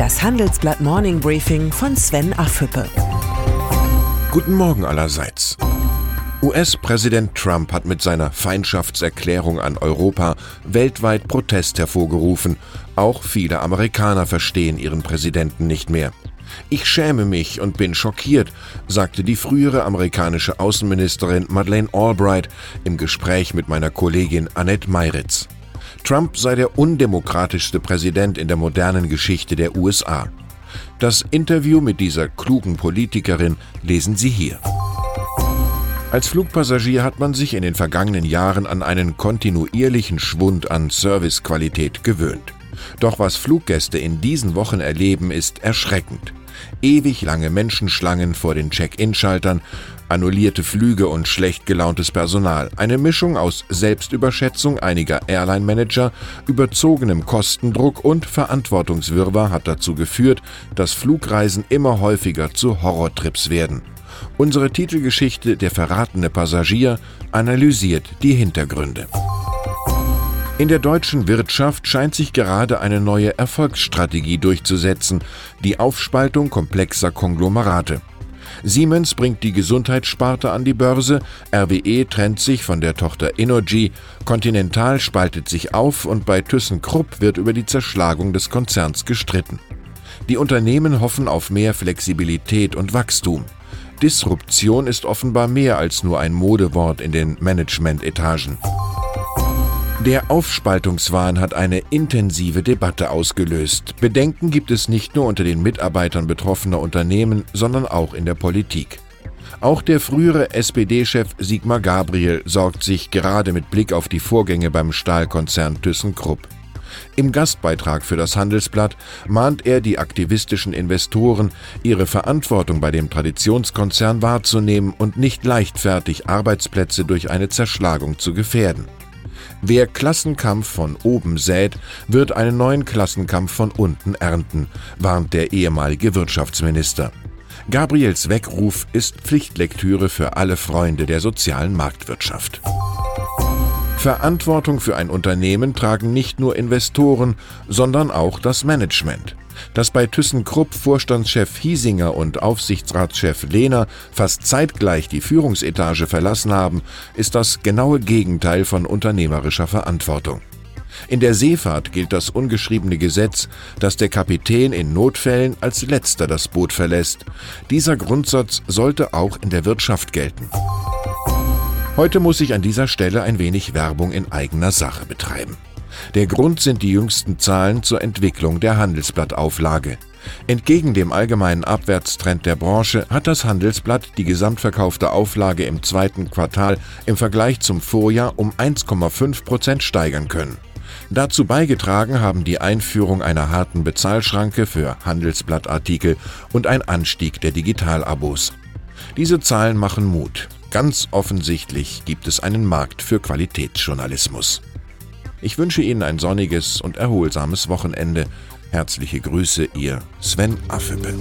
Das Handelsblatt Morning Briefing von Sven Affüppe. Guten Morgen allerseits. US-Präsident Trump hat mit seiner Feindschaftserklärung an Europa weltweit Protest hervorgerufen. Auch viele Amerikaner verstehen ihren Präsidenten nicht mehr. Ich schäme mich und bin schockiert, sagte die frühere amerikanische Außenministerin Madeleine Albright im Gespräch mit meiner Kollegin Annette Meiritz. Trump sei der undemokratischste Präsident in der modernen Geschichte der USA. Das Interview mit dieser klugen Politikerin lesen Sie hier. Als Flugpassagier hat man sich in den vergangenen Jahren an einen kontinuierlichen Schwund an Servicequalität gewöhnt. Doch was Fluggäste in diesen Wochen erleben, ist erschreckend. Ewig lange Menschenschlangen vor den Check-in-Schaltern, annullierte Flüge und schlecht gelauntes Personal. Eine Mischung aus Selbstüberschätzung einiger Airline-Manager, überzogenem Kostendruck und Verantwortungswirrwarr hat dazu geführt, dass Flugreisen immer häufiger zu Horrortrips werden. Unsere Titelgeschichte Der verratene Passagier analysiert die Hintergründe. In der deutschen Wirtschaft scheint sich gerade eine neue Erfolgsstrategie durchzusetzen, die Aufspaltung komplexer Konglomerate. Siemens bringt die Gesundheitssparte an die Börse, RWE trennt sich von der Tochter Innogy, Continental spaltet sich auf und bei ThyssenKrupp wird über die Zerschlagung des Konzerns gestritten. Die Unternehmen hoffen auf mehr Flexibilität und Wachstum. Disruption ist offenbar mehr als nur ein Modewort in den Managementetagen. Der Aufspaltungswahn hat eine intensive Debatte ausgelöst. Bedenken gibt es nicht nur unter den Mitarbeitern betroffener Unternehmen, sondern auch in der Politik. Auch der frühere SPD-Chef Sigmar Gabriel sorgt sich gerade mit Blick auf die Vorgänge beim Stahlkonzern ThyssenKrupp. Im Gastbeitrag für das Handelsblatt mahnt er die aktivistischen Investoren, ihre Verantwortung bei dem Traditionskonzern wahrzunehmen und nicht leichtfertig Arbeitsplätze durch eine Zerschlagung zu gefährden. Wer Klassenkampf von oben sät, wird einen neuen Klassenkampf von unten ernten, warnt der ehemalige Wirtschaftsminister. Gabriels Weckruf ist Pflichtlektüre für alle Freunde der sozialen Marktwirtschaft. Verantwortung für ein Unternehmen tragen nicht nur Investoren, sondern auch das Management. Dass bei ThyssenKrupp Vorstandschef Hiesinger und Aufsichtsratschef Lehner fast zeitgleich die Führungsetage verlassen haben, ist das genaue Gegenteil von unternehmerischer Verantwortung. In der Seefahrt gilt das ungeschriebene Gesetz, dass der Kapitän in Notfällen als letzter das Boot verlässt. Dieser Grundsatz sollte auch in der Wirtschaft gelten. Heute muss ich an dieser Stelle ein wenig Werbung in eigener Sache betreiben. Der Grund sind die jüngsten Zahlen zur Entwicklung der Handelsblattauflage. Entgegen dem allgemeinen Abwärtstrend der Branche hat das Handelsblatt die gesamtverkaufte Auflage im zweiten Quartal im Vergleich zum Vorjahr um 1,5 Prozent steigern können. Dazu beigetragen haben die Einführung einer harten Bezahlschranke für Handelsblattartikel und ein Anstieg der Digitalabos. Diese Zahlen machen Mut. Ganz offensichtlich gibt es einen Markt für Qualitätsjournalismus. Ich wünsche Ihnen ein sonniges und erholsames Wochenende. Herzliche Grüße, Ihr Sven Affüppe.